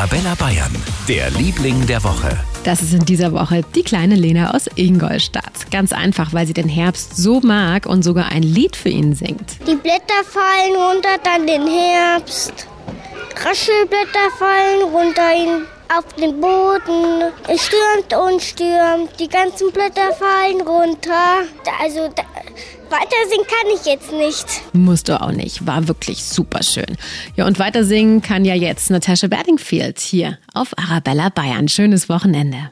Arabella Bayern, der Liebling der Woche. Das ist in dieser Woche die kleine Lena aus Ingolstadt. Ganz einfach, weil sie den Herbst so mag und sogar ein Lied für ihn singt. Die Blätter fallen runter, dann den Herbst. Raschelblätter fallen runter in, auf den Boden. Es stürmt und stürmt, die ganzen Blätter fallen runter. Also da, weiter singen kann ich jetzt nicht. Musst du auch nicht. War wirklich super schön. Ja, und weiter singen kann ja jetzt Natascha Berdingfield hier auf Arabella Bayern. Schönes Wochenende.